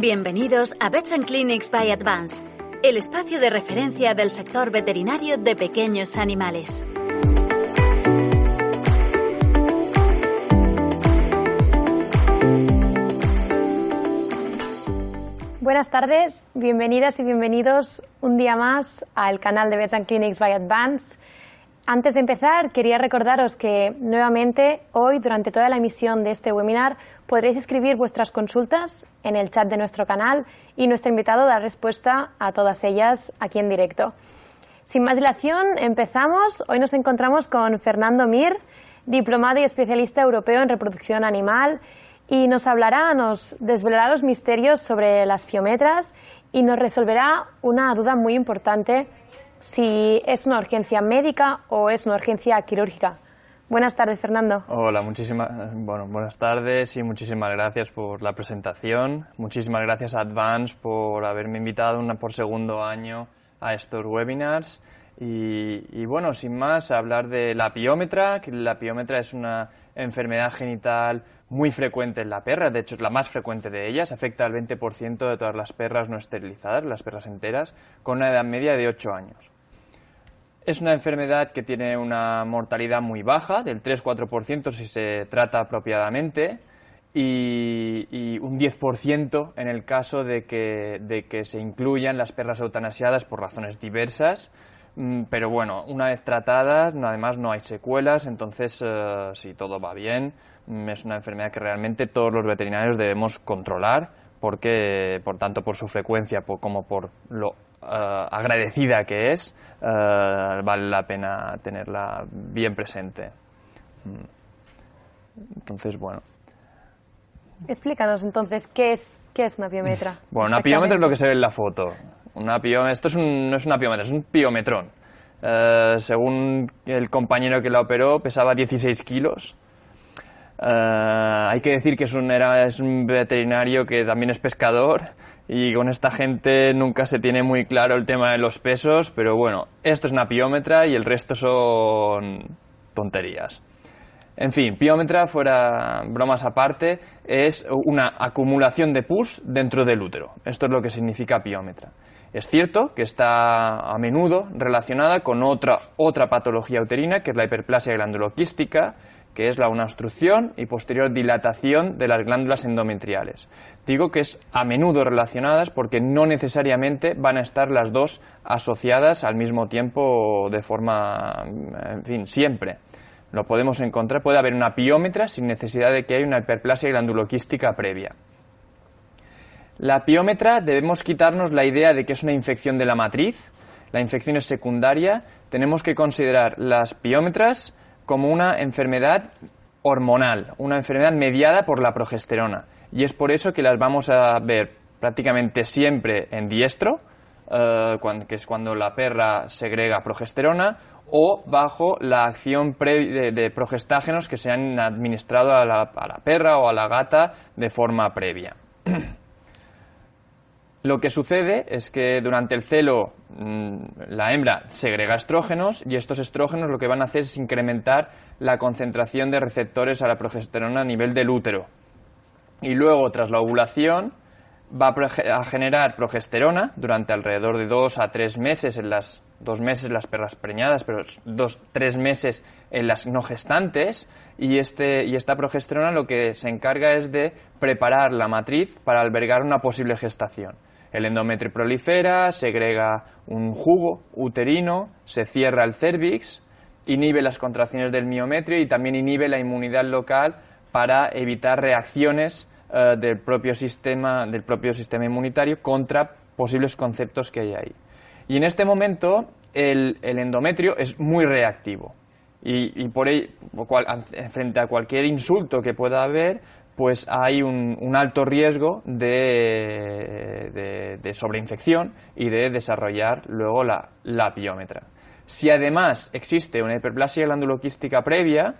Bienvenidos a Vets and Clinics by Advance, el espacio de referencia del sector veterinario de pequeños animales. Buenas tardes, bienvenidas y bienvenidos un día más al canal de Vets and Clinics by Advance. Antes de empezar, quería recordaros que nuevamente hoy, durante toda la emisión de este webinar, podréis escribir vuestras consultas en el chat de nuestro canal y nuestro invitado dará respuesta a todas ellas aquí en directo. Sin más dilación, empezamos. Hoy nos encontramos con Fernando Mir, diplomado y especialista europeo en reproducción animal, y nos hablará, nos desvelará los misterios sobre las fiometras y nos resolverá una duda muy importante si es una urgencia médica o es una urgencia quirúrgica. Buenas tardes, Fernando. Hola, muchísimas, bueno, buenas tardes y muchísimas gracias por la presentación. Muchísimas gracias a Advance por haberme invitado una por segundo año a estos webinars. Y, bueno, sin más, hablar de la piómetra, que la piómetra es una enfermedad genital muy frecuente en la perra, de hecho es la más frecuente de ellas, afecta al 20% de todas las perras no esterilizadas, las perras enteras, con una edad media de 8 años. Es una enfermedad que tiene una mortalidad muy baja, del 3-4% si se trata apropiadamente, y, un 10% en el caso de que, de que se incluyan las perras eutanasiadas por razones diversas, mm, pero bueno, una vez tratadas, además no hay secuelas, entonces eh, si todo va bien, mm, es una enfermedad que realmente todos los veterinarios debemos controlar, porque, por tanto, por su frecuencia como por lo Uh, agradecida que es, uh, vale la pena tenerla bien presente. Mm. Entonces, bueno. Explícanos entonces, ¿qué es, qué es una piometra? Bueno, una piómetra es lo que se ve en la foto. Una esto es un, no es una piómetra, es un piometrón. Uh, según el compañero que la operó, pesaba 16 kilos. hay que decir que es un, era, es un veterinario que también es pescador y con esta gente nunca se tiene muy claro el tema de los pesos, pero bueno, esto es una piómetra y el resto son tonterías. En fin, piómetra, fuera bromas aparte, es una acumulación de pus dentro del útero. Esto es lo que significa piómetra. Es cierto que está a menudo relacionada con otra, otra patología uterina, que es la hiperplasia glanduloquística, que es la una obstrucción y posterior dilatación de las glándulas endometriales. Digo que es a menudo relacionadas porque no necesariamente van a estar las dos asociadas al mismo tiempo de forma, en fin, siempre. Lo podemos encontrar, puede haber una piómetra sin necesidad de que haya una hiperplasia glanduloquística previa. La piómetra debemos quitarnos la idea de que es una infección de la matriz, la infección es secundaria, tenemos que considerar las piómetras como una enfermedad hormonal, una enfermedad mediada por la progesterona. Y es por eso que las vamos a ver prácticamente siempre en diestro, eh, que es cuando la perra segrega progesterona, o bajo la acción de, progestágenos que se han administrado a la, a la perra o a la gata de forma previa. Lo que sucede es que durante el celo mm, la hembra segrega estrógenos y estos estrógenos lo que van a hacer es incrementar la concentración de receptores a la progesterona a nivel del útero. Y luego, tras la ovulación, va a generar progesterona durante alrededor de dos a tres meses en las dos meses las perras preñadas, pero dos, tres meses en las no gestantes, y, este, y esta progesterona lo que se encarga es de preparar la matriz para albergar una posible gestación. El endometrio prolifera, segrega un jugo uterino, se cierra el cervix, inhibe las contracciones del miometrio y también inhibe la inmunidad local para evitar reacciones eh, del, propio sistema, del propio sistema inmunitario contra posibles conceptos que hay ahí. Y en este momento el, endometrio es muy reactivo y, por ahí, frente a cualquier insulto que pueda haber, pues hay un, alto riesgo de, sobreinfección y de desarrollar luego la, la piómetra. Si además existe una hiperplasia glanduloquística previa,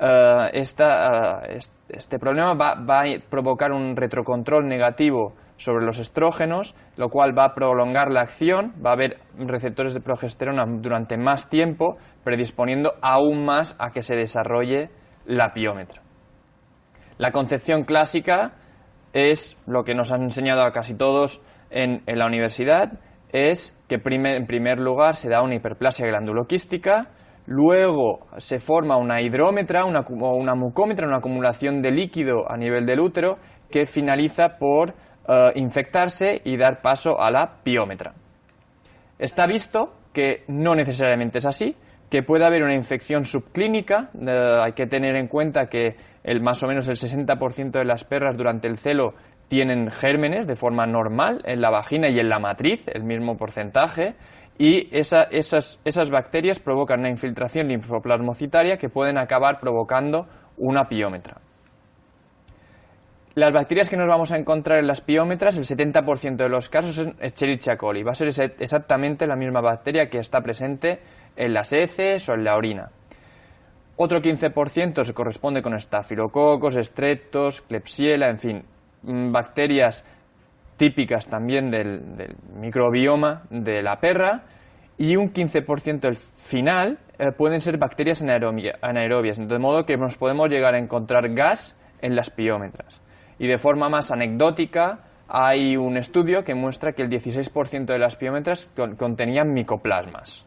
eh, eh, este problema va, va, a provocar un retrocontrol negativo sobre los estrógenos, lo cual va a prolongar la acción, va a haber receptores de progesterona durante más tiempo, predisponiendo aún más a que se desarrolle la piómetra. La concepción clásica es lo que nos han enseñado a casi todos en, la universidad, es que en primer lugar se da una hiperplasia glanduloquística, luego se forma una hidrómetra una, o una mucómetra, una acumulación de líquido a nivel del útero, que finaliza por eh, infectarse y dar paso a la piómetra. Está visto que no necesariamente es así, que puede haber una infección subclínica. Eh, hay que tener en cuenta que el, más o menos el 60% de las perras durante el celo tienen gérmenes de forma normal en la vagina y en la matriz, el mismo porcentaje, y esas, bacterias provocan una infiltración linfoplasmocitaria que pueden acabar provocando una piómetra. Las bacterias que nos vamos a encontrar en las piómetras, el 70% de los casos es Escherichia coli. Va a ser exactamente la misma bacteria que está presente en las heces o en la orina. Otro 15% se corresponde con estafilococos, estreptos, klebsiella, en fin, mm, bacterias típicas también del, microbioma de la perra y un 15% el final eh, pueden ser bacterias anaerobias, de modo que nos podemos llegar a encontrar gas en las piómetras. Y de forma más anecdótica, hay un estudio que muestra que el 16% de las piómetras contenían micoplasmas.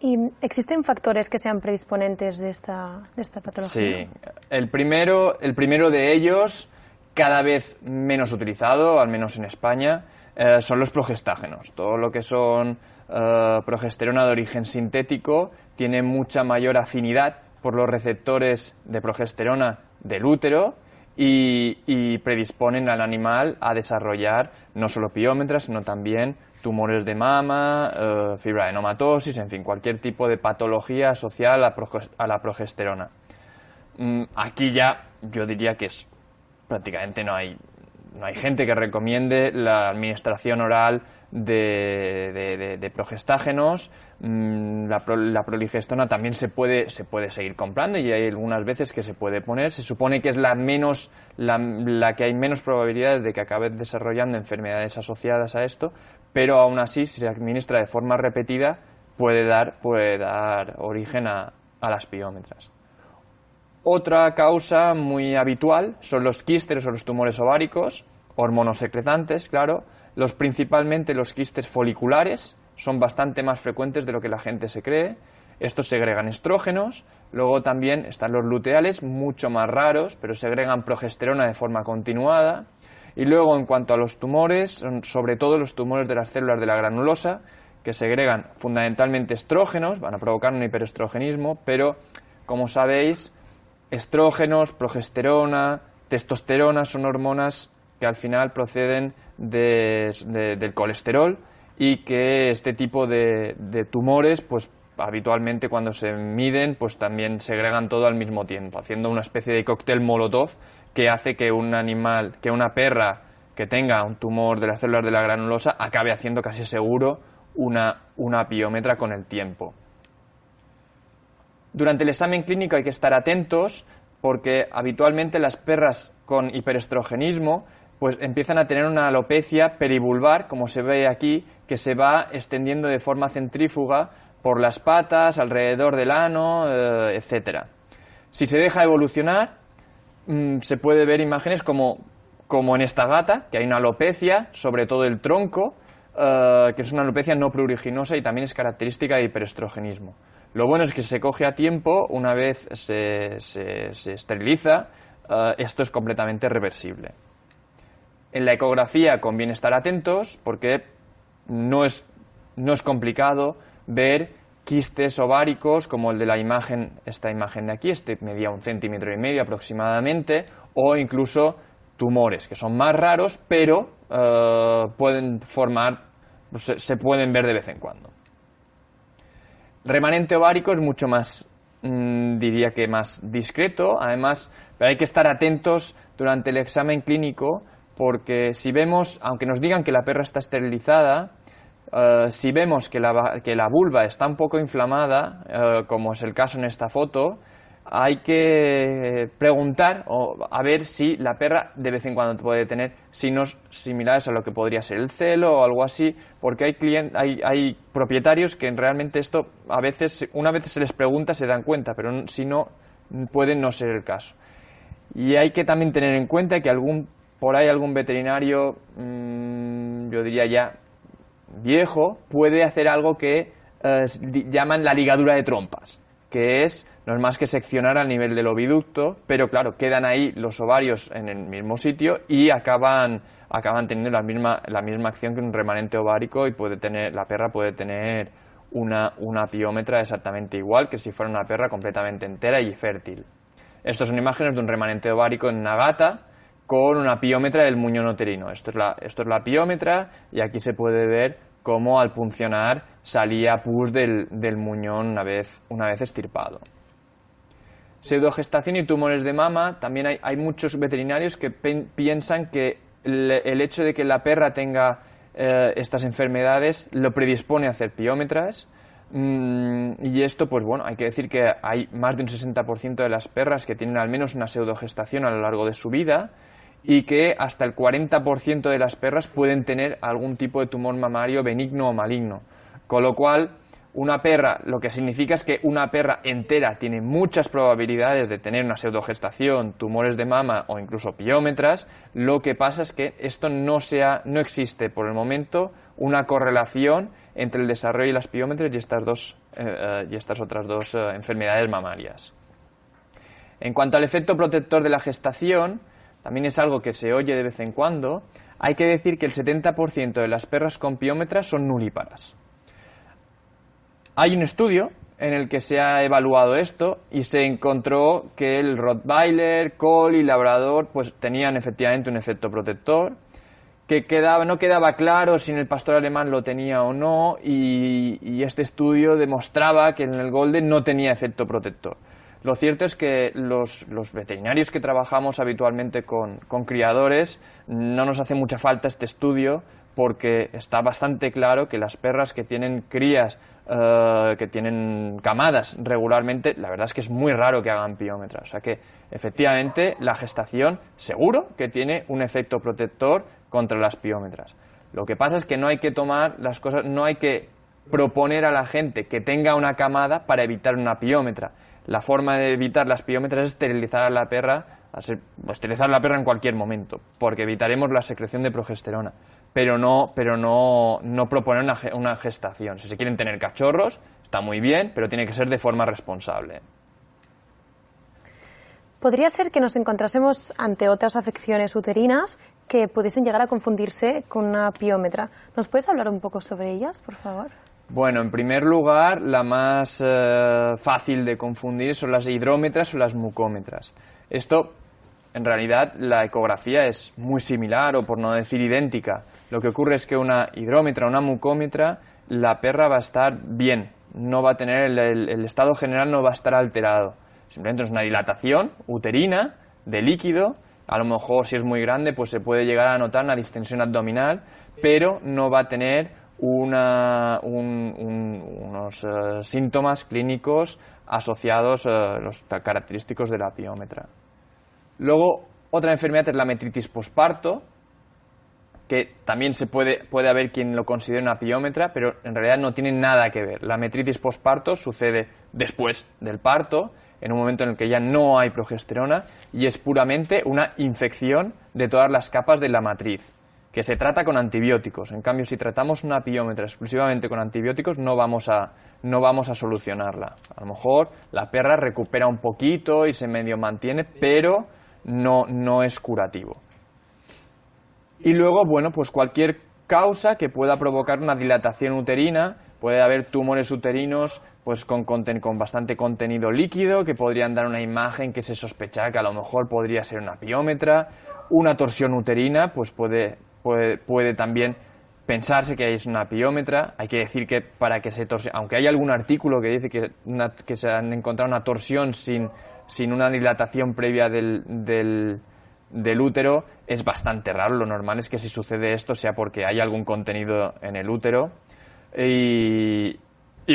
¿Y existen factores que sean predisponentes de esta, de esta patología? Sí. El primero, el primero de ellos, cada vez menos utilizado, al menos en España, eh, son los progestágenos. Todo lo que son eh, progesterona de origen sintético tiene mucha mayor afinidad por los receptores de progesterona del útero y, y, predisponen al animal a desarrollar no solo piómetras, sino también tumores de mama, eh, fibra nomatosis, en fin, cualquier tipo de patología asociada a la, progesterona. Mm, aquí ya yo diría que es prácticamente no hay, no hay gente que recomiende la administración oral de, progestágenos. Mm, la, la, proligestona también se puede, se puede seguir comprando y hay algunas veces que se puede poner. Se supone que es la, menos, la, la que hay menos probabilidades de que acabe desarrollando enfermedades asociadas a esto, pero aún así, si se administra de forma repetida, puede dar, puede dar origen a, a las piómetras. Otra causa muy habitual son los quistes o los tumores ováricos, hormonosecretantes, claro, los principalmente los quistes foliculares son bastante más frecuentes de lo que la gente se cree. Estos segregan estrógenos, luego también están los luteales, mucho más raros, pero segregan progesterona de forma continuada. Y luego, en cuanto a los tumores, son sobre todo los tumores de las células de la granulosa, que segregan fundamentalmente estrógenos, van a provocar un hiperestrogenismo, pero, como sabéis, estrógenos, progesterona, testosterona son hormonas que al final proceden del colesterol y que este tipo de, tumores, pues habitualmente cuando se miden, pues también segregan todo al mismo tiempo, haciendo una especie de cóctel molotov que hace que un animal, que una perra que tenga un tumor de las células de la granulosa acabe haciendo casi seguro una, una con el tiempo. Durante el examen clínico hay que estar atentos porque habitualmente las perras con hiperestrogenismo pues empiezan a tener una alopecia perivulvar, como se ve aquí, que se va extendiendo de forma centrífuga por las patas, alrededor del ano, eh, etcétera. Si se deja evolucionar, mm, se puede ver imágenes como, como en esta gata, que hay una alopecia sobre todo el tronco, eh, que es una alopecia no pruriginosa y también es característica de hiperestrogenismo. Lo bueno es que se coge a tiempo, una vez se, se, esteriliza, eh, esto es completamente reversible. En la ecografía conviene estar atentos porque no es, no es complicado ver quistes ováricos como el de la imagen, esta imagen de aquí, este medía un centímetro y medio aproximadamente, o incluso tumores, que son más raros, pero eh, pueden formar, pues, se, pueden ver de vez en cuando. Remanente ovárico es mucho más, mm, diría que más discreto, además, pero hay que estar atentos durante el examen clínico porque si vemos, aunque nos digan que la perra está esterilizada, eh, si vemos que la, que la, vulva está un poco inflamada, eh, como es el caso en esta foto, hay que preguntar o a ver si la perra de vez en cuando puede tener signos similares a lo que podría ser el celo o algo así, porque hay, hay, hay propietarios que realmente esto a veces, una vez se les pregunta se dan cuenta, pero si no, puede no ser el caso. Y hay que también tener en cuenta que algún, por ahí algún veterinario, mm, yo diría ya viejo, puede hacer algo que eh, llaman la ligadura de trompas, que es no es más que seccionar al nivel del oviducto, pero claro, quedan ahí los ovarios en el mismo sitio y acaban, acaban teniendo la misma, la misma acción que un remanente ovárico y puede tener, la perra puede tener una, una piómetra exactamente igual que si fuera una perra completamente entera y fértil. Estas son imágenes de un remanente ovárico en una gata con una piómetra del muñón uterino. Esto es la, esto es la piómetra y aquí se puede ver cómo al puncionar salía pus del, del muñón una vez, una vez estirpado. Pseudogestación y tumores de mama, también hay, hay muchos veterinarios que piensan que el, hecho de que la perra tenga eh, estas enfermedades lo predispone a hacer piómetras. Mm, y esto, pues bueno, hay que decir que hay más de un 60% de las perras que tienen al menos una pseudogestación a lo largo de su vida y que hasta el 40% de las perras pueden tener algún tipo de tumor mamario benigno o maligno. Con lo cual, una perra, lo que significa es que una perra entera tiene muchas probabilidades de tener una pseudogestación, tumores de mama o incluso piómetras. Lo que pasa es que esto no, sea, no existe por el momento una correlación entre el desarrollo de las piómetras y estas, dos, eh, eh, y estas otras dos eh, enfermedades mamarias. En cuanto al efecto protector de la gestación, también es algo que se oye de vez en cuando, hay que decir que el 70% de las perras con piómetras son nulíparas. Hay un estudio en el que se ha evaluado esto y se encontró que el Rottweiler, Cole y Labrador pues tenían efectivamente un efecto protector, que no quedaba claro si en el pastor alemán lo tenía o no y, este estudio demostraba que en el Golden no tenía efecto protector. Lo cierto es que los, veterinarios que trabajamos habitualmente con, criadores no nos hace mucha falta este estudio porque está bastante claro que las perras que tienen crías eh, que tienen camadas regularmente, la verdad es que es muy raro que hagan piómetras. O sea que efectivamente la gestación seguro que tiene un efecto protector contra las piómetras. Lo que pasa es que no hay que tomar las cosas, no hay que proponer a la gente que tenga una camada para evitar una piómetra. La forma de evitar las piómetras es esterilizar a la perra, esterilizar a la perra en cualquier momento, porque evitaremos la secreción de progesterona pero no, pero no, no proponer una, una gestación. Si se quieren tener cachorros, está muy bien, pero tiene que ser de forma responsable. Podría ser que nos encontrásemos ante otras afecciones uterinas que pudiesen llegar a confundirse con una piómetra. ¿Nos puedes hablar un poco sobre ellas, por favor? Bueno, en primer lugar, la más eh, fácil de confundir son las hidrómetras o las mucómetras. Esto, en realidad, la ecografía es muy similar o por no decir idéntica. Lo que ocurre es que una hidrómetra, una mucómetra, la perra va a estar bien, no va a tener el, estado general no va a estar alterado. Simplemente es una dilatación uterina de líquido, a lo mejor si es muy grande pues se puede llegar a notar una distensión abdominal, pero no va a tener unos eh, síntomas clínicos asociados a eh, los característicos de la piómetra. Luego, otra enfermedad es la metritis posparto, que también se puede, puede haber quien lo considere una piómetra, pero en realidad no tiene nada que ver. La metritis postparto sucede después del parto, en un momento en el que ya no hay progesterona, y es puramente una infección de todas las capas de la matriz, que se trata con antibióticos. En cambio, si tratamos una piómetra exclusivamente con antibióticos, no vamos a, no vamos a solucionarla. A lo mejor la perra recupera un poquito y se medio mantiene, pero no, no es curativo. Y luego, bueno, pues cualquier causa que pueda provocar una dilatación uterina, puede haber tumores uterinos pues con, con bastante contenido líquido que podrían dar una imagen que se sospecha que a lo mejor podría ser una piómetra, una torsión uterina, pues puede, puede, también pensarse que es una piómetra. Hay que decir que para que se torsione, aunque hay algún artículo que dice que, se han encontrado una torsión sin, sin una dilatación previa del, del útero es bastante raro. Lo normal es que si sucede esto sea porque hay algún contenido en el útero. Y,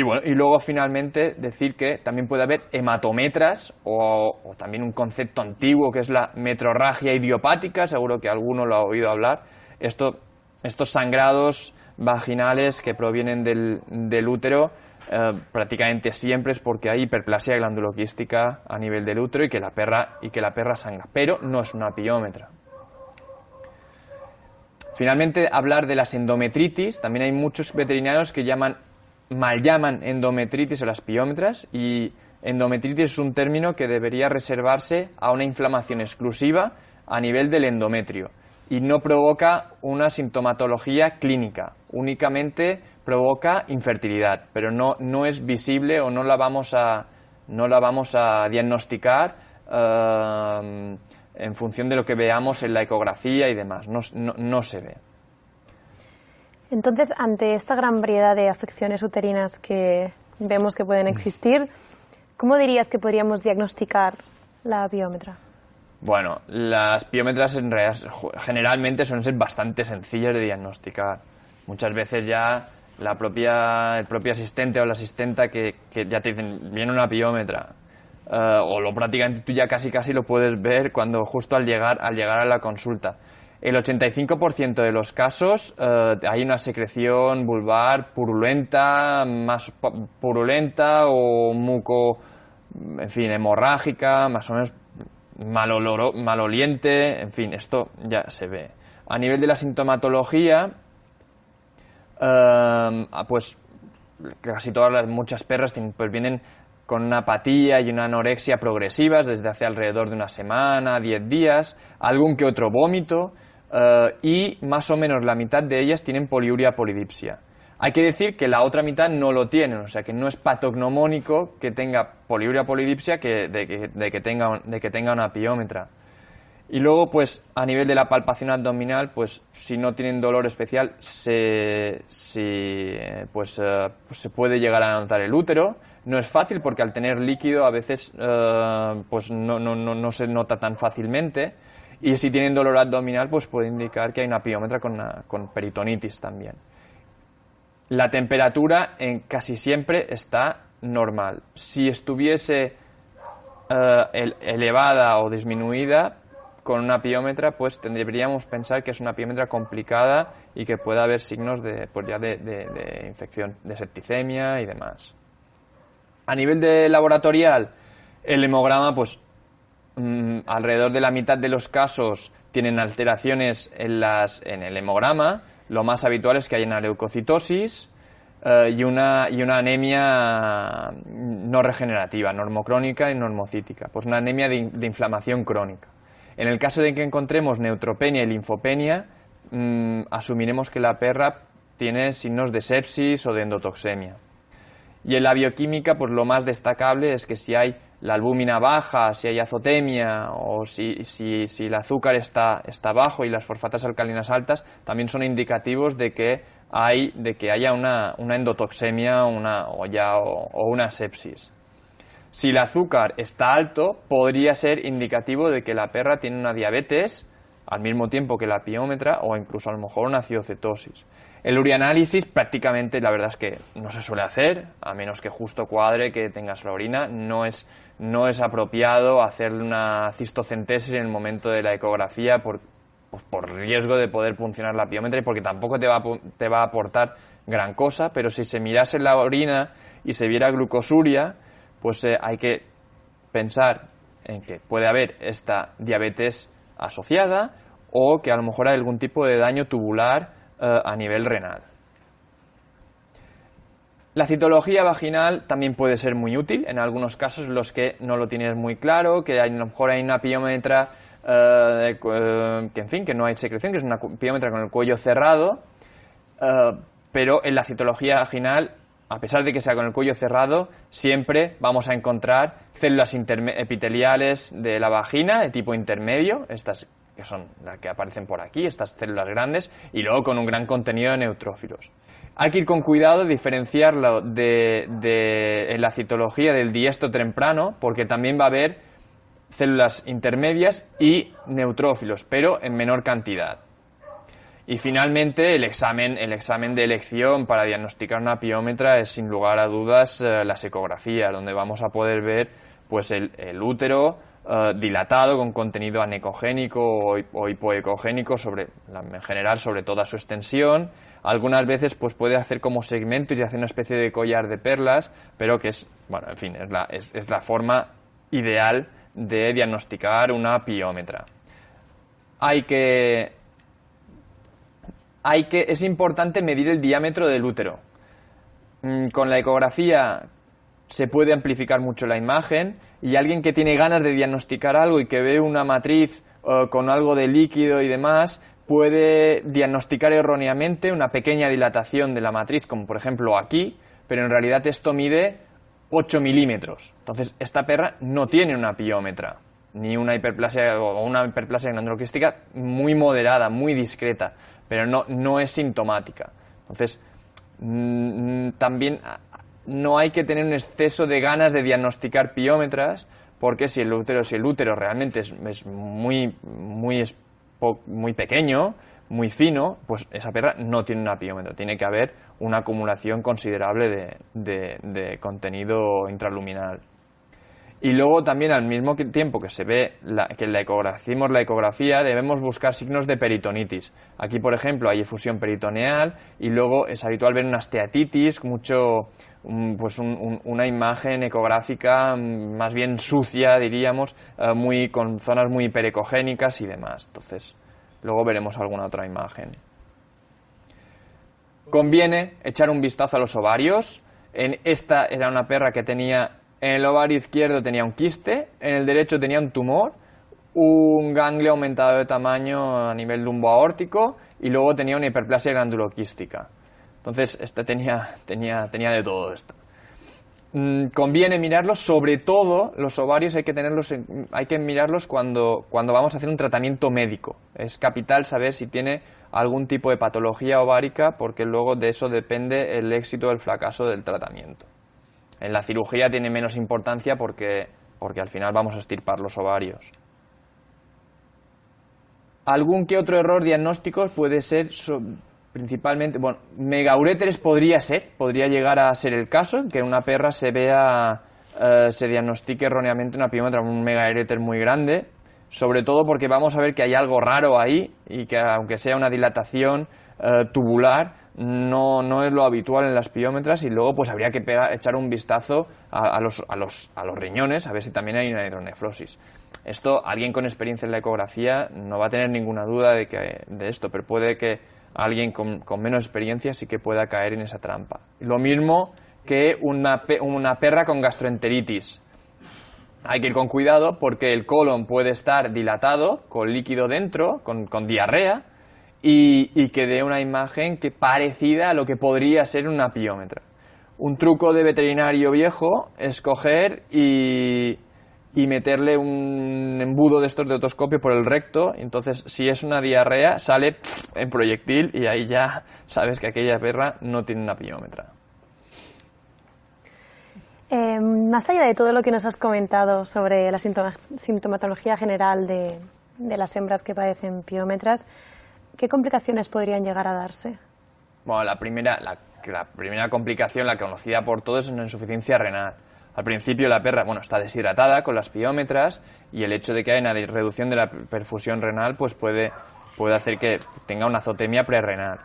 bueno, y luego finalmente decir que también puede haber hematometras o, también un concepto antiguo que es la metrorragia idiopática, seguro que alguno lo ha oído hablar. Esto, estos sangrados vaginales que provienen del, útero eh, prácticamente siempre es porque hay hiperplasia glanduloquística a nivel del útero y que la perra, y que la perra sangra, pero no es una piómetra. Finalmente, hablar de las endometritis. También hay muchos veterinarios que llaman, mal llaman endometritis a las piómetras y endometritis es un término que debería reservarse a una inflamación exclusiva a nivel del endometrio y no provoca una sintomatología clínica, únicamente provoca infertilidad, pero no, no es visible o no la vamos a, no la vamos a diagnosticar eh, en función de lo que veamos en la ecografía y demás, no, no se ve. Entonces, ante esta gran variedad de afecciones uterinas que vemos que pueden existir, ¿cómo dirías que podríamos diagnosticar la biómetra? Bueno, las piómetras en realidad, generalmente suelen ser bastante sencillas de diagnosticar. Muchas veces ya la propia, el propio asistente o la asistenta que, ya te dicen, viene una piómetra, eh, o lo prácticamente tú ya casi casi lo puedes ver cuando justo al llegar, al llegar a la consulta. El 85% de los casos eh, hay una secreción vulvar purulenta, más purulenta o muco, en fin, hemorrágica, más o menos mal maloliente, en fin, esto ya se ve. A nivel de la sintomatología, em, ah, pues casi todas las muchas perras pues vienen con una apatía y una anorexia progresivas desde hace alrededor de una semana, 10 días, algún que otro vómito eh, y más o menos la mitad de ellas tienen poliuria polidipsia. Hay que decir que la otra mitad no lo tienen, o sea que no es patognomónico que tenga poliuria polidipsia que, de, que, tenga, de que tenga una piómetra. Y luego, pues, a nivel de la palpación abdominal, pues, si no tienen dolor especial, se, pues, eh, pues, se puede llegar a notar el útero. No es fácil porque al tener líquido a veces eh, pues no, no, se nota tan fácilmente. Y si tienen dolor abdominal, pues puede indicar que hay una piómetra con, con peritonitis también la temperatura en casi siempre está normal. Si estuviese eh, elevada o disminuida con una piómetra, pues tendríamos pensar que es una piómetra complicada y que puede haber signos de, pues ya de, infección, de septicemia y demás. A nivel de laboratorial, el hemograma, pues mm, alrededor de la mitad de los casos tienen alteraciones en, las, en el hemograma, lo más habitual es que haya una leucocitosis eh, y, una, y una anemia no regenerativa, normocrónica y normocítica, pues una anemia de, inflamación crónica. En el caso de que encontremos neutropenia y linfopenia, mm, asumiremos que la perra tiene signos de sepsis o de endotoxemia. Y en la bioquímica, pues lo más destacable es que si hay la albúmina baja, si hay azotemia o si, si, si el azúcar está, está bajo y las fosfatas alcalinas altas, también son indicativos de que, hay, de que haya una, una endotoxemia una, o, ya, o, una sepsis. Si el azúcar está alto, podría ser indicativo de que la perra tiene una diabetes al mismo tiempo que la piómetra o incluso a lo mejor una acidocetosis. El urianálisis prácticamente la verdad es que no se suele hacer, a menos que justo cuadre que tengas la orina. No es, no es apropiado hacerle una cistocentesis en el momento de la ecografía por, pues por riesgo de poder funcionar la piómetra y porque tampoco te va, a, te va a aportar gran cosa, pero si se mirase la orina y se viera glucosuria, pues eh, hay que pensar en que puede haber esta diabetes asociada o que a lo mejor hay algún tipo de daño tubular a nivel renal. La citología vaginal también puede ser muy útil en algunos casos los que no lo tienes muy claro, que a lo mejor hay una piómetra eh, eh, que en fin, que no hay secreción, que es una piómetra con el cuello cerrado, pero en la citología vaginal, a pesar de que sea con el cuello cerrado, siempre vamos a encontrar células epiteliales de la vagina de tipo intermedio, estas que son las que aparecen por aquí, estas células grandes, y luego con un gran contenido de neutrófilos. Hay que ir con cuidado, diferenciarlo de, de la citología del diesto temprano, porque también va a haber células intermedias y neutrófilos, pero en menor cantidad. Y finalmente, el examen, el examen de elección para diagnosticar una piómetra es sin lugar a dudas eh, la ecografía, donde vamos a poder ver pues el útero, eh, dilatado con contenido anecogénico o, hipoecogénico sobre, en general sobre toda su extensión. Algunas veces pues puede hacer como segmentos y hacer una especie de collar de perlas, pero que es, bueno, en fin, es la, es, es la forma ideal de diagnosticar una piómetra. Hay que, hay que, es importante medir el diámetro del útero. Mm, Con la ecografía se puede amplificar mucho la imagen y alguien que tiene ganas de diagnosticar algo y que ve una matriz eh, con algo de líquido y demás, puede diagnosticar erróneamente una pequeña dilatación de la matriz, como por ejemplo aquí, pero en realidad esto mide 8 milímetros. Entonces, esta perra no tiene una piómetra, ni una hiperplasia o una hiperplasia glanduloquística muy moderada, muy discreta, pero no, no es sintomática. Entonces, mm, también ah, no hay que tener un exceso de ganas de diagnosticar piómetras, porque si el útero, si el útero realmente es, es muy, muy, muy pequeño, muy fino, pues esa perra no tiene una piómetra. Tiene que haber una acumulación considerable de, de- contenido intraluminal. Y luego también al mismo tiempo que se ve la, que la la ecografía, debemos buscar signos de peritonitis. Aquí, por ejemplo, hay efusión peritoneal y luego es habitual ver una esteatitis, mucho, pues un- un- una imagen ecográfica mm, más bien sucia, diríamos, eh, muy, con zonas muy hiperecogénicas y demás. Entonces, luego veremos alguna otra imagen. Conviene echar un vistazo a los ovarios. En esta era una perra que tenía en el ovario izquierdo tenía un quiste, en el derecho tenía un tumor, un ganglio aumentado de tamaño a nivel lumboaórtico y luego tenía una hiperplasia granduloquística. Entonces, esta tenía, tenía, tenía de todo esto. Mm, conviene mirarlos, sobre todo los ovarios hay que tenerlos, en- hay que mirarlos cuando, cuando vamos a hacer un tratamiento médico. Es capital saber si tiene algún tipo de patología ovárica porque luego de eso depende el éxito o el fracaso del tratamiento. En la cirugía tiene menos importancia porque, porque al final vamos a estirpar los ovarios. Algún que otro error diagnóstico puede ser principalmente, bueno, megauréteres podría ser, podría llegar a ser el caso, que una perra se vea, eh, se diagnostique erróneamente una piómetra, un megauréter muy grande, sobre todo porque vamos a ver que hay algo raro ahí y que aunque sea una dilatación eh, tubular, no, no es lo habitual en las piómetras y luego pues habría que pega- echar un vistazo a, a los, a, los, a los riñones a ver si también hay una hidronefrosis. Esto, alguien con experiencia en la ecografía no va a tener ninguna duda de, que, de esto, pero puede que alguien con, con menos experiencia sí que pueda caer en esa trampa. Lo mismo que una, una perra con gastroenteritis. Hay que ir con cuidado porque el colon puede estar dilatado, con líquido dentro, con, con diarrea, y, y que dé una imagen que parecida a lo que podría ser una piómetra. Un truco de veterinario viejo es coger y, y meterle un embudo de estos de otoscopio por el recto. Entonces, si es una diarrea, sale en proyectil y ahí ya sabes que aquella perra no tiene una piómetra. Eh, más allá de todo lo que nos has comentado sobre la sintoma- sintomatología general de, de las hembras que padecen piómetras, ¿qué complicaciones podrían llegar a darse? Bueno, la primera, la, la primera complicación, la conocida por todos, es una insuficiencia renal. Al principio la perra, bueno, está deshidratada con las piómetras y el hecho de que haya una reducción de la perfusión renal, pues puede, puede hacer que tenga una azotemia prerrenal.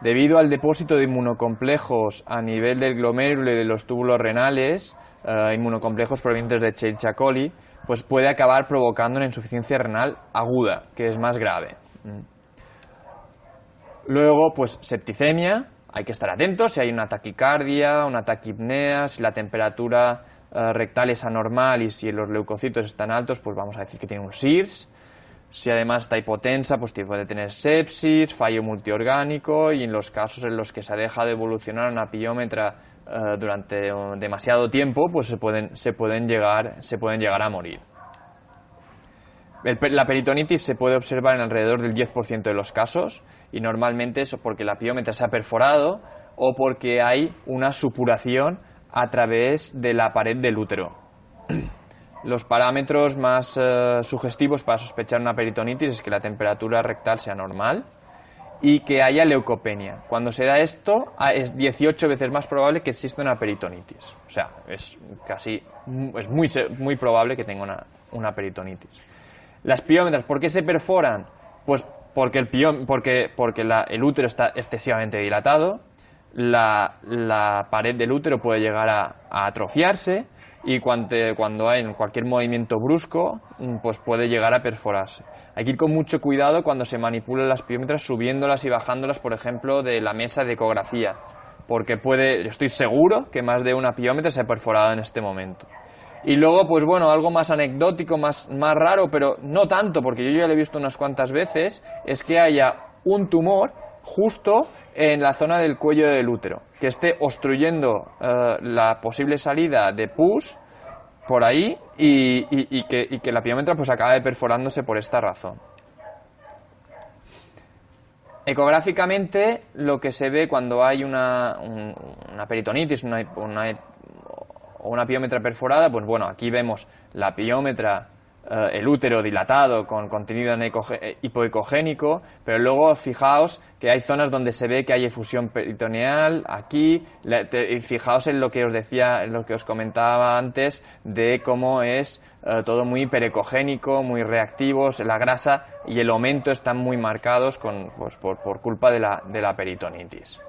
Debido al depósito de inmunocomplejos a nivel del glomérulo y de los túbulos renales, eh, inmunocomplejos provenientes de Escherichia coli, pues puede acabar provocando una insuficiencia renal aguda, que es más grave. Mm. Luego, pues septicemia, hay que estar atentos si hay una taquicardia, una taquipnea, si la temperatura eh, rectal es anormal y si los leucocitos están altos, pues vamos a decir que tiene un SIRS. Si además está hipotensa, pues puede tener sepsis, fallo multiorgánico y en los casos en los que se ha dejado de evolucionar una piómetra eh, durante eh, demasiado tiempo, pues se pueden, se pueden, llegar, se pueden llegar a morir. La peritonitis se puede observar en alrededor del 10% de los casos y normalmente eso porque la piómetra se ha perforado o porque hay una supuración a través de la pared del útero. Los parámetros más eh, sugestivos para sospechar una peritonitis es que la temperatura rectal sea normal y que haya leucopenia. Cuando se da esto, ah, es 18 veces más probable que exista una peritonitis. O sea, es casi es muy, muy probable que tenga una, una peritonitis. Las piómetras, ¿por qué se perforan? Pues porque el, porque, porque el útero está excesivamente dilatado, la, la, pared del útero puede llegar a, atrofiarse y cuando, cuando, hay cualquier movimiento brusco, mm, pues puede llegar a perforarse. Hay que ir con mucho cuidado cuando se manipulan las piómetras, subiéndolas y bajándolas, por ejemplo, de la mesa de ecografía, porque puede, estoy seguro que más de una piómetra se ha perforado en este momento. Y luego, pues bueno, algo más anecdótico, más, más raro, pero no tanto, porque yo ya lo he visto unas cuantas veces, es que haya un tumor justo en la zona del cuello del útero, que esté obstruyendo eh, la posible salida de pus por ahí y, que, la piómetra pues acabe perforándose por esta razón. Ecográficamente, lo que se ve cuando hay una, una peritonitis una, una, o una piómetra perforada, pues bueno, aquí vemos la piómetra eh, el útero dilatado con contenido eh, hipoecogénico, pero luego fijaos que hay zonas donde se ve que hay efusión peritoneal, aquí, y fijaos en lo que os decía, en lo que os comentaba antes, de cómo es eh, todo muy hiperecogénico, muy reactivos, la grasa y el aumento están muy marcados con, pues, por, por, culpa de la, de la peritonitis.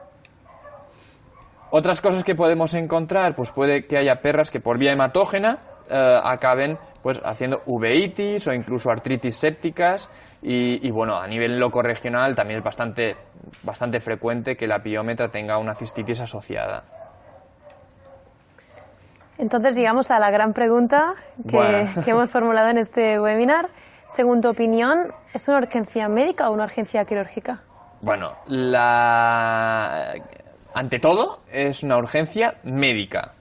Otras cosas que podemos encontrar, pues puede que haya perras que por vía hematógena acaben pues haciendo uveitis o incluso artritis sépticas y, bueno, a nivel loco regional también es bastante, bastante frecuente que la piómetra tenga una cistitis asociada. Entonces llegamos a la gran pregunta que, que hemos formulado en este webinar. Según tu opinión, ¿es una urgencia médica o una urgencia quirúrgica? Bueno, la... ante todo es una urgencia médica.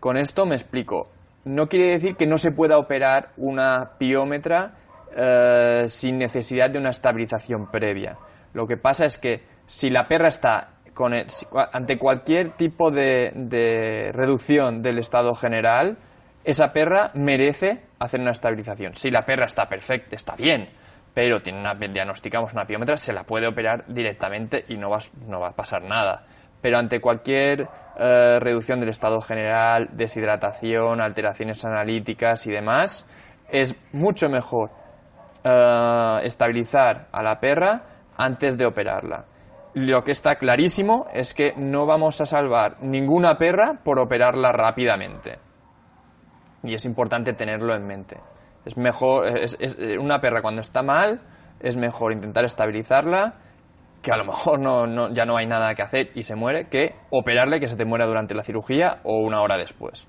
Con esto me explico no quiere decir que no se pueda operar una piómetra eh, sin necesidad de una estabilización previa. Lo que pasa es que si la perra está con ante cualquier tipo de, reducción del estado general, esa perra merece hacer una estabilización. Si la perra está perfecta, está bien, pero tiene una, diagnosticamos una piómetra, se la puede operar directamente y no va a pasar nada pero ante cualquier eh, reducción del estado general, deshidratación, alteraciones analíticas y demás, es mucho mejor eh, estabilizar a la perra antes de operarla. Lo que está clarísimo es que no vamos a salvar ninguna perra por operarla rápidamente. Y es importante tenerlo en mente. Es mejor, es, una perra cuando está mal, es mejor intentar estabilizarla que a lo mejor no, ya no hay nada que hacer y se muere, que operarle que se te muera durante la cirugía o una hora después.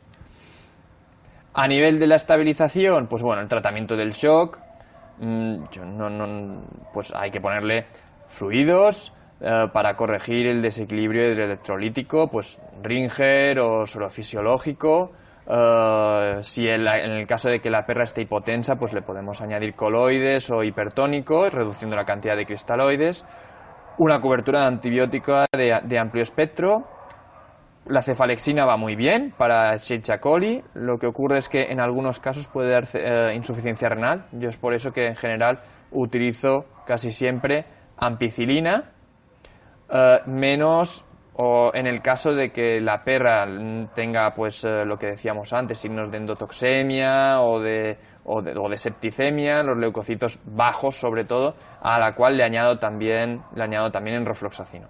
A nivel de la estabilización, pues bueno, el tratamiento del shock, mm, no, pues hay que ponerle fluidos eh, para corregir el desequilibrio electrolítico, pues Ringer o suelo fisiológico. Eh, si en, en, el caso de que la perra esté hipotensa, pues le podemos añadir coloides o hipertónicos, reduciendo la cantidad de cristaloides una cobertura de antibiótica de, amplio espectro. La cefalexina va muy bien para Escherichia coli. Lo que ocurre es que en algunos casos puede dar eh, insuficiencia renal. Yo es por eso que en general utilizo casi siempre ampicilina, eh, menos o en el caso de que la perra tenga pues eh, lo que decíamos antes, signos de endotoxemia o de, o de, septicemia, los leucocitos bajos sobre todo, a la cual le añado también, le añado también en refloxacino.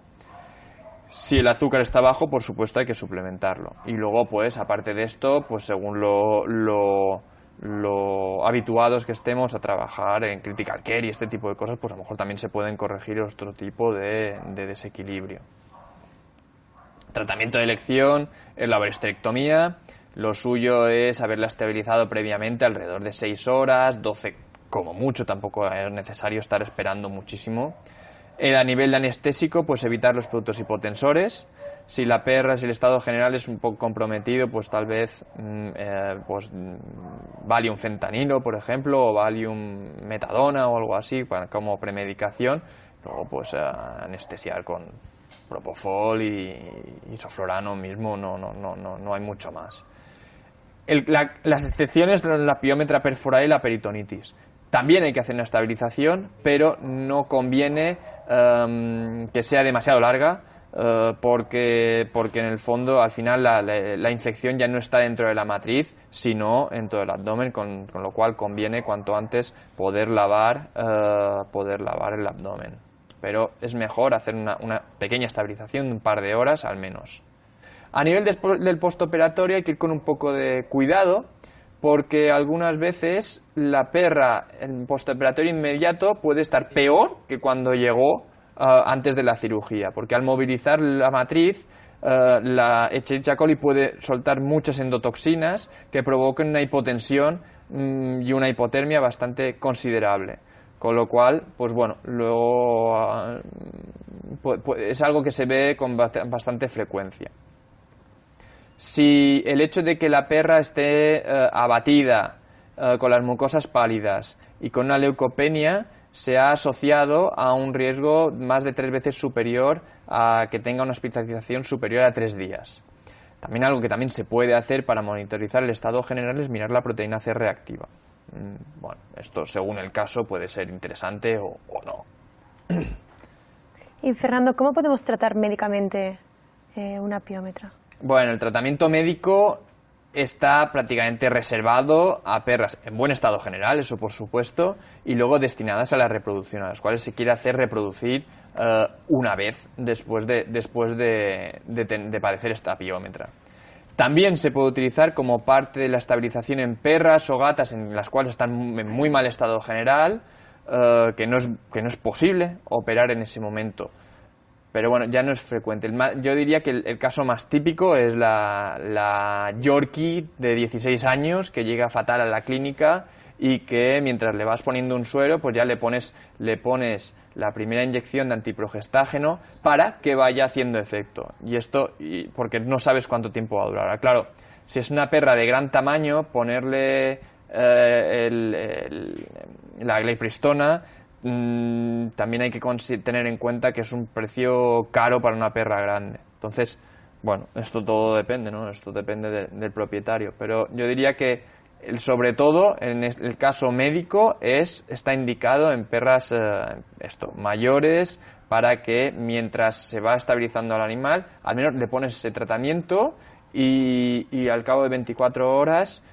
Si el azúcar está bajo, por supuesto hay que suplementarlo. Y luego, pues, aparte de esto, pues según lo, lo, habituados que estemos a trabajar en critical care y este tipo de cosas, pues a lo mejor también se pueden corregir otro tipo de, de desequilibrio. Tratamiento de elección es la barosterectomía lo suyo es haberla estabilizado previamente alrededor de 6 horas, 12 como mucho, tampoco es necesario estar esperando muchísimo. Eh, a nivel de anestésico, pues evitar los productos hipotensores. Si la perra, si el estado general es un poco comprometido, pues tal vez mm, eh, pues, mm, Valium fentanilo, por ejemplo, o Valium metadona o algo así, como premedicación. Luego, pues eh, anestesiar con propofol y, isoflorano mismo, no, no, no, no, no hay mucho más las excepciones son la piómetra perforada y la peritonitis. También hay que hacer una estabilización, pero no conviene em, que sea demasiado larga eh, porque, porque en el fondo al final la, la, infección ya no está dentro de la matriz, sino en todo el abdomen, con, con lo cual conviene cuanto antes poder lavar, eh, poder lavar el abdomen. Pero es mejor hacer una, una pequeña estabilización de un par de horas al menos. A nivel del postoperatorio hay que ir con un poco de cuidado porque algunas veces la perra en postoperatorio inmediato puede estar peor que cuando llegó eh, antes de la cirugía, porque al movilizar la matriz, eh, la Escherichia coli puede soltar muchas endotoxinas que provoquen una hipotensión mm, y una hipotermia bastante considerable. Con lo cual, pues bueno, luego ah, es algo que se ve con bastante frecuencia. Si el hecho de que la perra esté eh, abatida, con las mucosas pálidas y con una leucopenia, se ha asociado a un riesgo más de tres veces superior a que tenga una hospitalización superior a tres días. También algo que también se puede hacer para monitorizar el estado general es mirar la proteína C reactiva. Mm, bueno, esto según el caso puede ser interesante o, o no. Y Fernando, ¿cómo podemos tratar médicamente eh, una piómetra? Bueno, el tratamiento médico está prácticamente reservado a perras en buen estado general, eso por supuesto, y luego destinadas a la reproducción, a las cuales se quiere hacer reproducir eh, una vez después, de, después de, padecer esta piómetra. También se puede utilizar como parte de la estabilización en perras o gatas en las cuales están en muy mal estado general, eh, que, no es, que no es posible operar en ese momento pero bueno, ya no es frecuente. yo diría que el, caso más típico es la, Yorkie de 16 años que llega fatal a la clínica y que mientras le vas poniendo un suero, pues ya le pones, le pones la primera inyección de antiprogestágeno para que vaya haciendo efecto. Y esto, porque no sabes cuánto tiempo va a durar. Claro, si es una perra de gran tamaño, ponerle eh, la gleipristona Mm, también hay que tener en cuenta que es un precio caro para una perra grande. Entonces, bueno, esto todo depende, ¿no? Esto depende del propietario. Pero yo diría que sobre todo en el caso médico es está indicado en perras eh, esto mayores para que mientras se va estabilizando al animal al menos le pones ese tratamiento y, y al cabo de 24 horas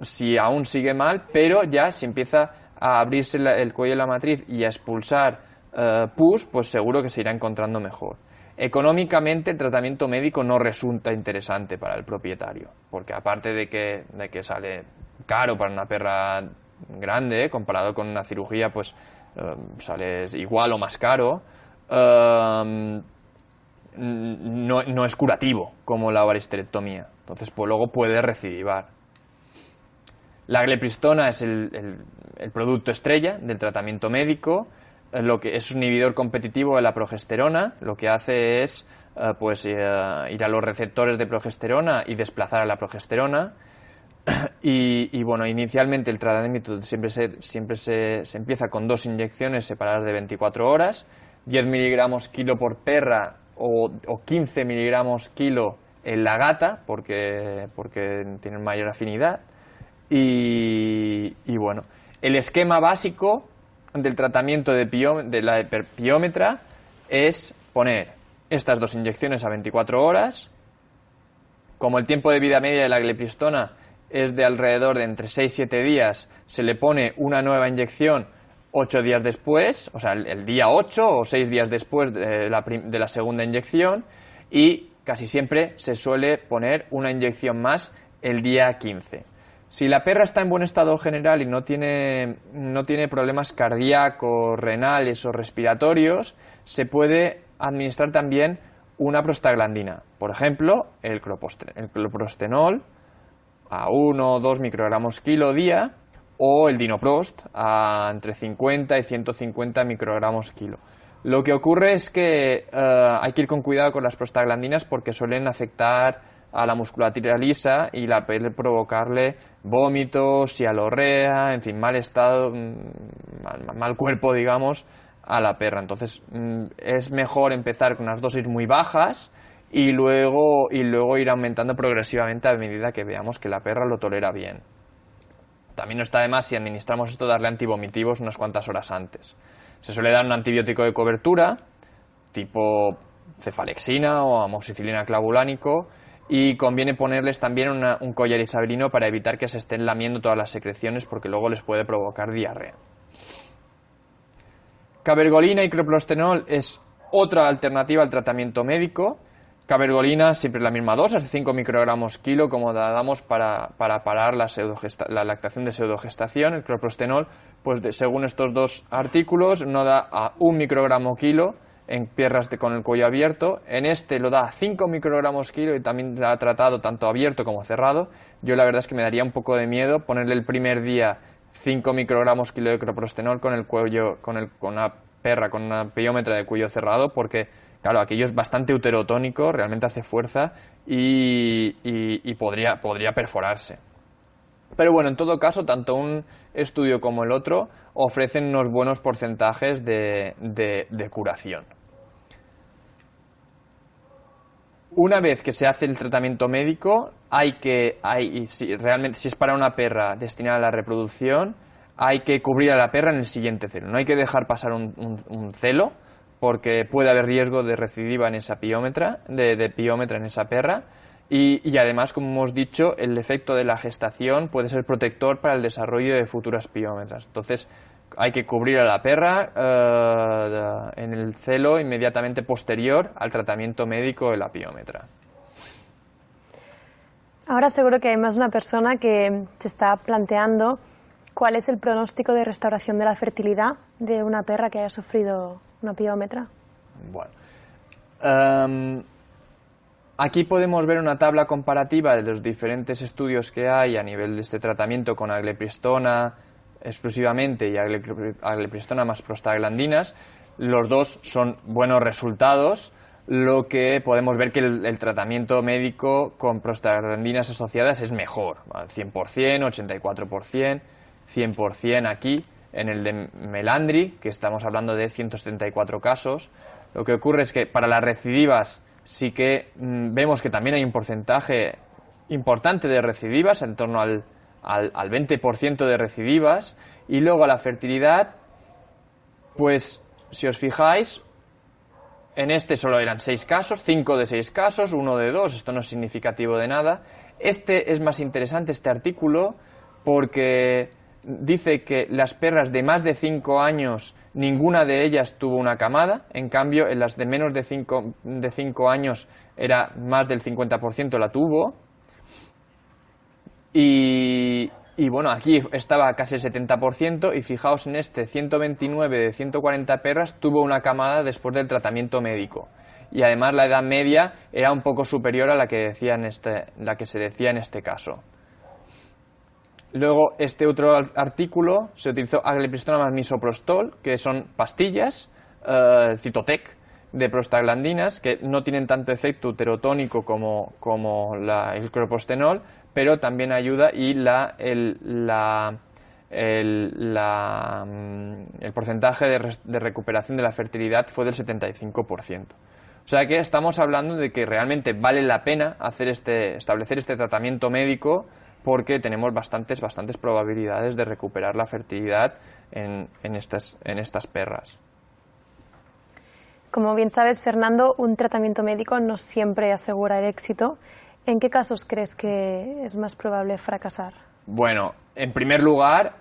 si aún sigue mal pero ya se empieza a abrirse el cuello de la matriz y a expulsar eh, pus, pues seguro que se irá encontrando mejor. Económicamente el tratamiento médico no resulta interesante para el propietario, porque aparte de que, de que sale caro para una perra grande, comparado con una cirugía, pues eh, sale igual o más caro, eh, no, no, es curativo como la varisterectomía. Entonces, pues luego puede recidivar. La glepristona es el, producto estrella del tratamiento médico, eh, lo que es un inhibidor competitivo de la progesterona, lo que hace es eh, pues, eh, ir a los receptores de progesterona y desplazar a la progesterona. Y, bueno, inicialmente el tratamiento siempre, se, siempre se, empieza con dos inyecciones separadas de 24 horas, 10 miligramos kilo por perra o, 15 miligramos kilo en la gata, porque, porque tienen mayor afinidad. Y, bueno, el esquema básico del tratamiento de, la hiperpiómetra es poner estas dos inyecciones a 24 horas. Como el tiempo de vida media de la glepristona es de alrededor de entre 6 y 7 días, se le pone una nueva inyección 8 días después, o sea, el, día 8 o 6 días después de la, de la segunda inyección y casi siempre se suele poner una inyección más el día 15. Si la perra está en buen estado general y no tiene, no tiene problemas cardíacos, renales o respiratorios, se puede administrar también una prostaglandina. Por ejemplo, el, cloprostenol a 1 o 2 microgramos kilo día o el dinoprost a entre 50 y 150 microgramos kilo. Lo que ocurre es que eh, hay que ir con cuidado con las prostaglandinas porque suelen afectar a la musculatura lisa y la puede provocarle vómitos, cialorrea, en fin, mal estado, mm, mal, cuerpo, digamos, a la perra. Entonces mm, es mejor empezar con unas dosis muy bajas y luego, y luego ir aumentando progresivamente a medida que veamos que la perra lo tolera bien. También no está de más si administramos esto darle antivomitivos unas cuantas horas antes. Se suele dar un antibiótico de cobertura, tipo cefalexina o amoxicilina clavulánico y conviene ponerles también un collar isabrino para evitar que se estén lamiendo todas las secreciones porque luego les puede provocar diarrea. Cabergolina y creprostenol es otra alternativa al tratamiento médico. Cabergolina siempre la misma dosis, 5 microgramos kilo, como damos para, parar la, la, lactación de pseudogestación. El creprostenol, pues según estos dos artículos, no da a 1 microgramo kilo en piernas con el cuello abierto. En este lo da a 5 microgramos kilo y también la ha tratado tanto abierto como cerrado. Yo la verdad es que me daría un poco de miedo ponerle el primer día 5 microgramos kilo de croprostenol con el cuello, con, el, con una perra con una piómetra de cuello cerrado, porque, claro, aquello es bastante uterotónico, realmente hace fuerza y, podría, podría perforarse. Pero bueno, en todo caso, tanto un estudio como el otro ofrecen unos buenos porcentajes de, de, curación. Una vez que se hace el tratamiento médico, hay que, hay, si, realmente, si es para una perra destinada a la reproducción, hay que cubrir a la perra en el siguiente celo. No hay que dejar pasar un, celo, porque puede haber riesgo de recidiva en esa piómetra, de, piómetra en esa perra. Y, y, además, como hemos dicho, el efecto de la gestación puede ser protector para el desarrollo de futuras piómetras. Entonces, hay que cubrir a la perra eh, en el celo inmediatamente posterior al tratamiento médico de la piómetra. Ahora seguro que hay más una persona que se está planteando cuál es el pronóstico de restauración de la fertilidad de una perra que haya sufrido una piómetra. Bueno, em, aquí podemos ver una tabla comparativa de los diferentes estudios que hay a nivel de este tratamiento con aglepristona exclusivamente y aglepristona más prostaglandinas. Los dos son buenos resultados lo que podemos ver que el, tratamiento médico con prostaglandinas asociadas es mejor, 100%, 84%, 100% aquí, en el de Melandri, que estamos hablando de 174 casos. Lo que ocurre es que para las recidivas sí que mm, vemos que también hay un porcentaje importante de recidivas, en torno al, al, al 20% de recidivas, y luego a la fertilidad, pues si os fijáis, en este solo eran seis casos, cinco de seis casos, uno de dos, esto no es significativo de nada. Este es más interesante, este artículo, porque dice que las perras de más de cinco años, ninguna de ellas tuvo una camada, en cambio en las de menos de cinco, de cinco años era más del 50% la tuvo. Y, bueno, aquí estaba casi el 70% y fijaos en este, 129 de 140 perras tuvo una camada después del tratamiento médico. Y además la edad media era un poco superior a la que, decía en este, la que se decía en este caso. Luego, este otro artículo se utilizó aglepristona más misoprostol, que son pastillas, eh, citotec, de prostaglandinas, que no tienen tanto efecto uterotónico como, como el cropostenol, pero también ayuda y la, el, la, el, mm, el porcentaje de, de, recuperación de la fertilidad fue del 75%. O sea que estamos hablando de que realmente vale la pena hacer este, establecer este tratamiento médico porque tenemos bastantes, bastantes probabilidades de recuperar la fertilidad en, en, estas, en estas perras. Como bien sabes, Fernando, un tratamiento médico no siempre asegura el éxito ¿En qué casos crees que es más probable fracasar? Bueno, en primer lugar,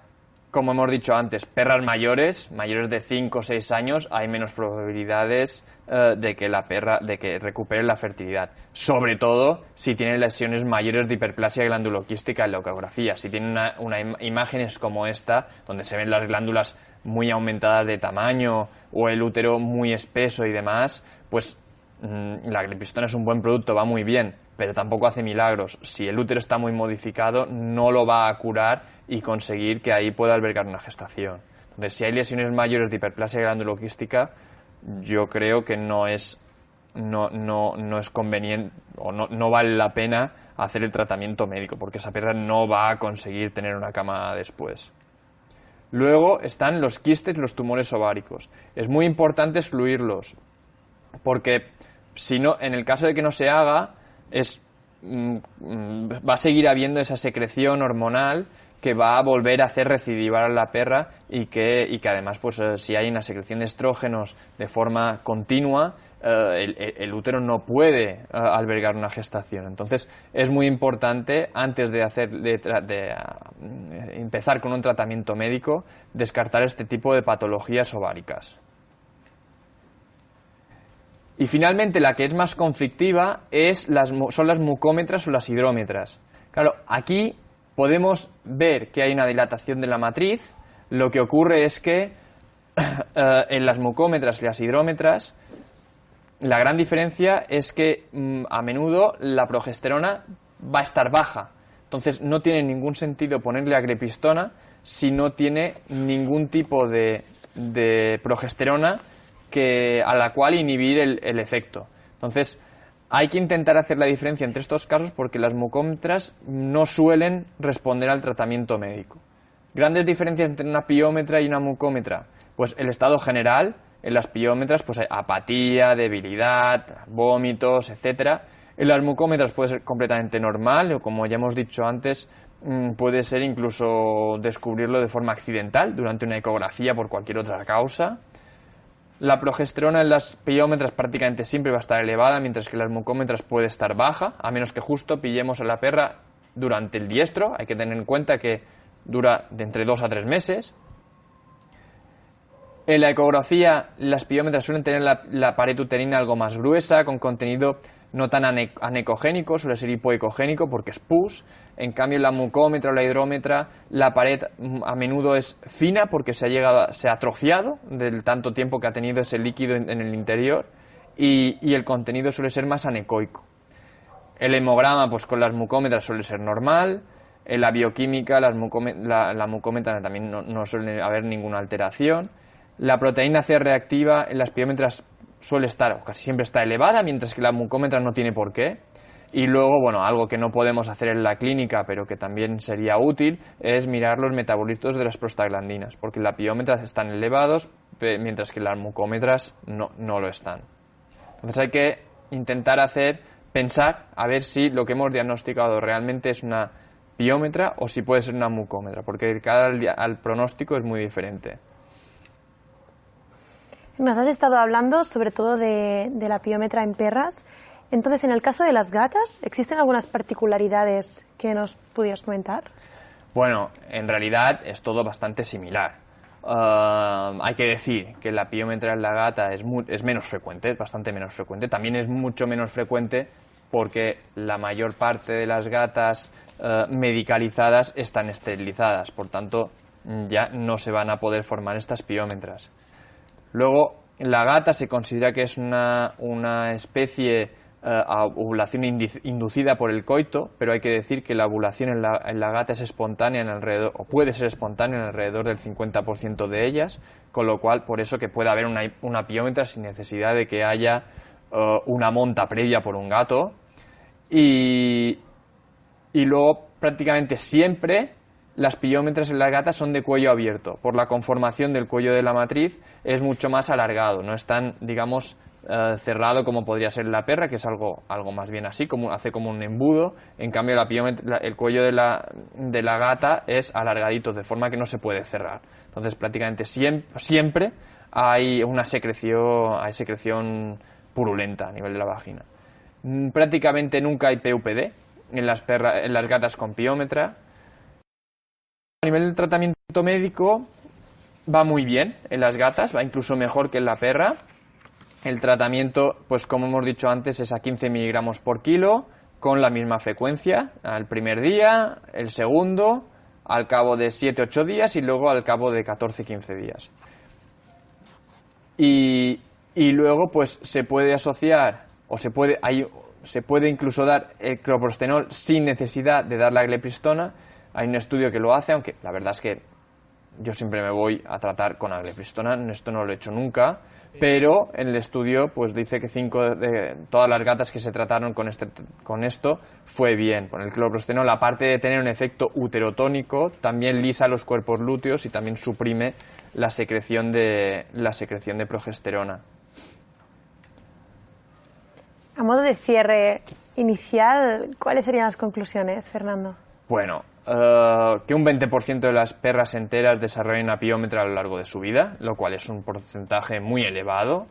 como hemos dicho antes, perras mayores, mayores de 5 o 6 años, hay menos probabilidades eh, de que la perra, de que recupere la fertilidad. Sobre todo si tienen lesiones mayores de hiperplasia glanduloquística en la ecografía. Si tienen una, imágenes como esta, donde se ven las glándulas muy aumentadas de tamaño o el útero muy espeso y demás, pues mm, la glipistona es un buen producto, va muy bien, pero tampoco hace milagros. Si el útero está muy modificado, no lo va a curar y conseguir que ahí pueda albergar una gestación. Entonces, si hay lesiones mayores de hiperplasia glanduloquística, yo creo que no es, no, no, no es conveniente o no, no vale la pena hacer el tratamiento médico, porque esa perra no va a conseguir tener una cama después. Luego están los quistes, los tumores ováricos. Es muy importante excluirlos, porque si no, en el caso de que no se haga, es, mm, mm, va a seguir habiendo esa secreción hormonal que va a volver a hacer recidivar a la perra y que, y que además, pues eh, si hay una secreción de estrógenos de forma continua, eh, el, útero no puede eh, albergar una gestación. Entonces, es muy importante, antes de, hacer, de, empezar con un tratamiento médico, descartar este tipo de patologías ováricas. Y finalmente, la que es más conflictiva es las, son las mucómetras o las hidrómetras. Claro, aquí podemos ver que hay una dilatación de la matriz. Lo que ocurre es que eh, en las mucómetras y las hidrómetras, la gran diferencia es que mm, a menudo la progesterona va a estar baja. Entonces no tiene ningún sentido ponerle agrepistona si no tiene ningún tipo de, progesterona a la cual inhibir el, efecto. Entonces, hay que intentar hacer la diferencia entre estos casos porque las mucómetras no suelen responder al tratamiento médico. Grandes diferencias entre una piómetra y una mucómetra. Pues el estado general, en las piómetras, pues hay apatía, debilidad, vómitos, etcétera. En las mucómetras puede ser completamente normal, o como ya hemos dicho antes, mm, puede ser incluso descubrirlo de forma accidental durante una ecografía por cualquier otra causa. La progesterona en las piómetras prácticamente siempre va a estar elevada, mientras que en las mucómetras puede estar baja, a menos que justo pillemos a la perra durante el diestro. Hay que tener en cuenta que dura de entre dos a tres meses. En la ecografía, las piómetras suelen tener la, la pared uterina algo más gruesa, con contenido no tan anecogénico, suele ser hipoecogénico porque es pus. En cambio, la mucómetra o la hidrómetra, la pared mm, a menudo es fina porque se ha, llegado, se ha atrofiado del tanto tiempo que ha tenido ese líquido en, el interior y, el contenido suele ser más anecoico. El hemograma, pues con las mucómetras suele ser normal. En la bioquímica, las la, mucómetra también no, no suele haber ninguna alteración. La proteína C reactiva en las piómetras suele estar, o casi siempre está elevada, mientras que la mucómetra no tiene por qué. Y luego, bueno, algo que no podemos hacer en la clínica, pero que también sería útil, es mirar los metabolitos de las prostaglandinas, porque las piómetras están elevados, mientras que las mucómetras no, no lo están. Entonces hay que intentar hacer, pensar, a ver si lo que hemos diagnosticado realmente es una piómetra o si puede ser una mucómetra, porque cada al pronóstico es muy diferente. Nos has estado hablando sobre todo de, la piómetra en perras. Entonces, en el caso de las gatas, ¿existen algunas particularidades que nos pudieras comentar? Bueno, en realidad es todo bastante similar. Ah, hay que decir que la piómetra en la gata es, es menos frecuente, es bastante menos frecuente. También es mucho menos frecuente porque la mayor parte de las gatas ah, medicalizadas están esterilizadas, por tanto ya no se van a poder formar estas piómetras. Luego, la gata se considera que es una, una especie eh, a ovulación inducida por el coito, pero hay que decir que la ovulación en la, en la, gata es espontánea en alrededor, o puede ser espontánea en alrededor del 50% de ellas, con lo cual por eso que puede haber una, piómetra sin necesidad de que haya eh, una monta previa por un gato. Y, y luego prácticamente siempre las piómetras en las gatas son de cuello abierto. Por la conformación del cuello de la matriz es mucho más alargado, no es tan, digamos, eh, cerrado como podría ser la perra, que es algo, algo más bien así, como, hace como un embudo. En cambio, el cuello de la, de la gata es alargadito, de forma que no se puede cerrar. Entonces, prácticamente siempre, siempre hay una secreción, hay secreción purulenta a nivel de la vagina. Mm, prácticamente nunca hay PUPD en las, en las gatas con piómetra a nivel del tratamiento médico va muy bien en las gatas, va incluso mejor que en la perra. El tratamiento, pues como hemos dicho antes, es a 15 miligramos por kilo, con la misma frecuencia, al primer día, el segundo, al cabo de 7-8 días y luego al cabo de 14-15 días. Y, luego, pues se puede asociar, o se puede, hay, se puede incluso dar el cloprostenol sin necesidad de dar la glepristona, hay un estudio que lo hace, aunque la verdad es que yo siempre me voy a tratar con aglepristona, esto no lo he hecho nunca, pero en el estudio pues dice que cinco de todas las gatas que se trataron con, este, con esto fue bien. Con el cloroprostenol, aparte de tener un efecto uterotónico, también lisa los cuerpos lúteos y también suprime la secreción de, la secreción de progesterona. A modo de cierre inicial, ¿cuáles serían las conclusiones, Fernando? Bueno, eh, que un 20% de las perras enteras desarrollen una piómetra a lo largo de su vida, lo cual es un porcentaje muy elevado,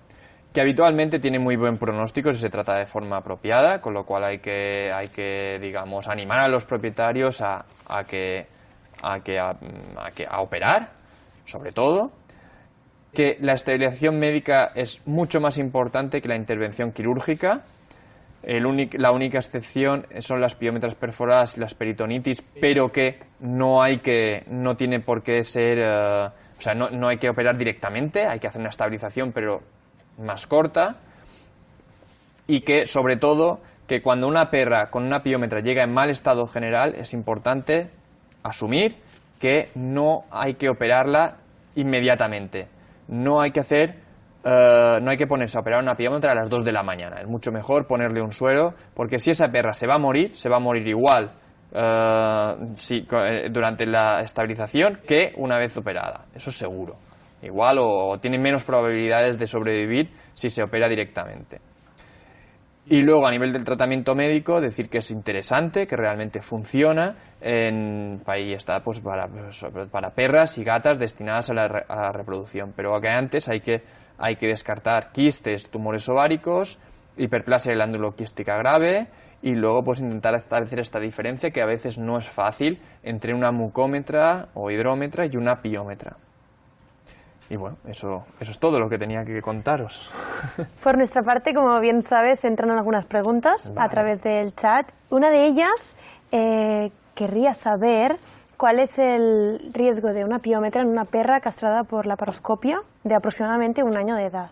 que habitualmente tiene muy buen pronóstico si se trata de forma apropiada, con lo cual hay que, hay que digamos, animar a los propietarios a, a, que, a, que, a operar, sobre todo, que la esterilización médica es mucho más importante que la intervención quirúrgica, la única excepción son las piómetras perforadas y las peritonitis, pero que no hay que, no tiene por qué ser, eh, o sea, no, no, hay que operar directamente, hay que hacer una estabilización, pero más corta. Y que, sobre todo, que cuando una perra con una piómetra llega en mal estado general, es importante asumir que no hay que operarla inmediatamente. No hay que hacer eh, no hay que ponerse a operar una piómetra a las 2 de la mañana. Es mucho mejor ponerle un suero, porque si esa perra se va a morir, se va a morir igual eh, eh, durante la estabilización que una vez operada. Eso es seguro. Igual o, tiene menos probabilidades de sobrevivir si se opera directamente. Y luego, a nivel del tratamiento médico, decir que es interesante, que realmente funciona. En, ahí está pues, para, para perras y gatas destinadas a la, a la reproducción. Pero que antes hay que hay que descartar quistes, tumores ováricos, hiperplasia glanduloquística grave y luego pues intentar establecer esta diferencia que a veces no es fácil entre una mucómetra o hidrómetra y una piómetra. Y bueno, eso, eso es todo lo que tenía que contaros. Por nuestra parte, como bien sabes, entran algunas preguntas a través del chat. Una de ellas eh, querría saber ¿Cuál es el riesgo de una piómetra en una perra castrada por la paroscopia de aproximadamente un año de edad?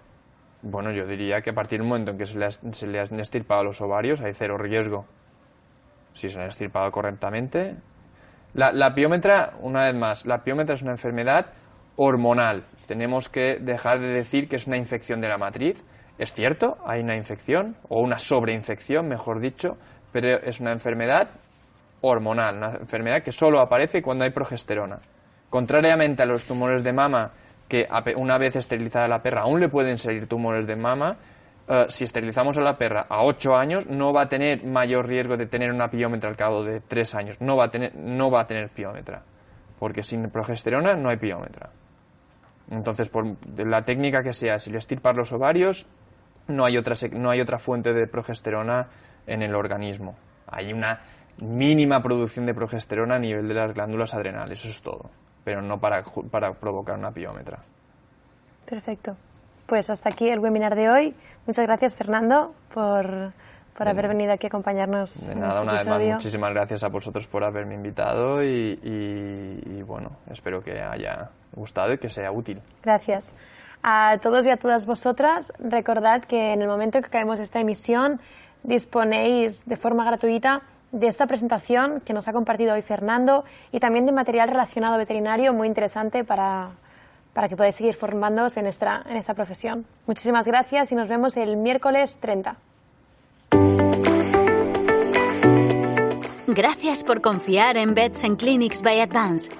Bueno, yo diría que a partir del momento en que se le, han estirpado los ovarios hay cero riesgo. Si se le han estirpado correctamente. La, la piómetra, una vez más, la piómetra es una enfermedad hormonal. Tenemos que dejar de decir que es una infección de la matriz. Es cierto, hay una infección, o una sobreinfección, mejor dicho, pero es una enfermedad hormonal, una enfermedad que solo aparece cuando hay progesterona. Contrariamente a los tumores de mama, que una vez esterilizada la perra aún le pueden salir tumores de mama, eh, si esterilizamos a la perra a 8 años no va a tener mayor riesgo de tener una piómetra al cabo de 3 años, no va a tener, no va a tener piómetra, porque sin progesterona no hay piómetra. Entonces, por la técnica que sea, si le estirpas los ovarios, no hay no hay otra fuente de progesterona en el organismo. Hay una mínima producción de progesterona a nivel de las glándulas adrenales, eso es todo, pero no para, para provocar una piómetra. Perfecto. Pues hasta aquí el webinar de hoy. Muchas gracias, Fernando, por, por haber venido aquí a acompañarnos. De nada, este una vez más, muchísimas gracias a vosotros por haberme invitado y, y, bueno, espero que haya gustado y que sea útil. Gracias. A todos y a todas vosotras, recordad que en el momento en que acabemos esta emisión disponéis de forma gratuita de esta presentación que nos ha compartido hoy Fernando y también de material relacionado veterinario muy interesante para, para que podáis seguir formándoos en esta, en esta profesión. Muchísimas gracias y nos vemos el miércoles 30. Gracias por confiar en Vets and Clinics by Advance.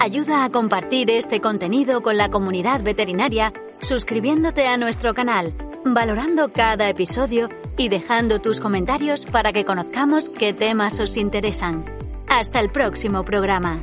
Ayuda a compartir este contenido con la comunidad veterinaria suscribiéndote a nuestro canal, valorando cada episodio y dejando tus comentarios para que conozcamos qué temas os interesan. Hasta el próximo programa.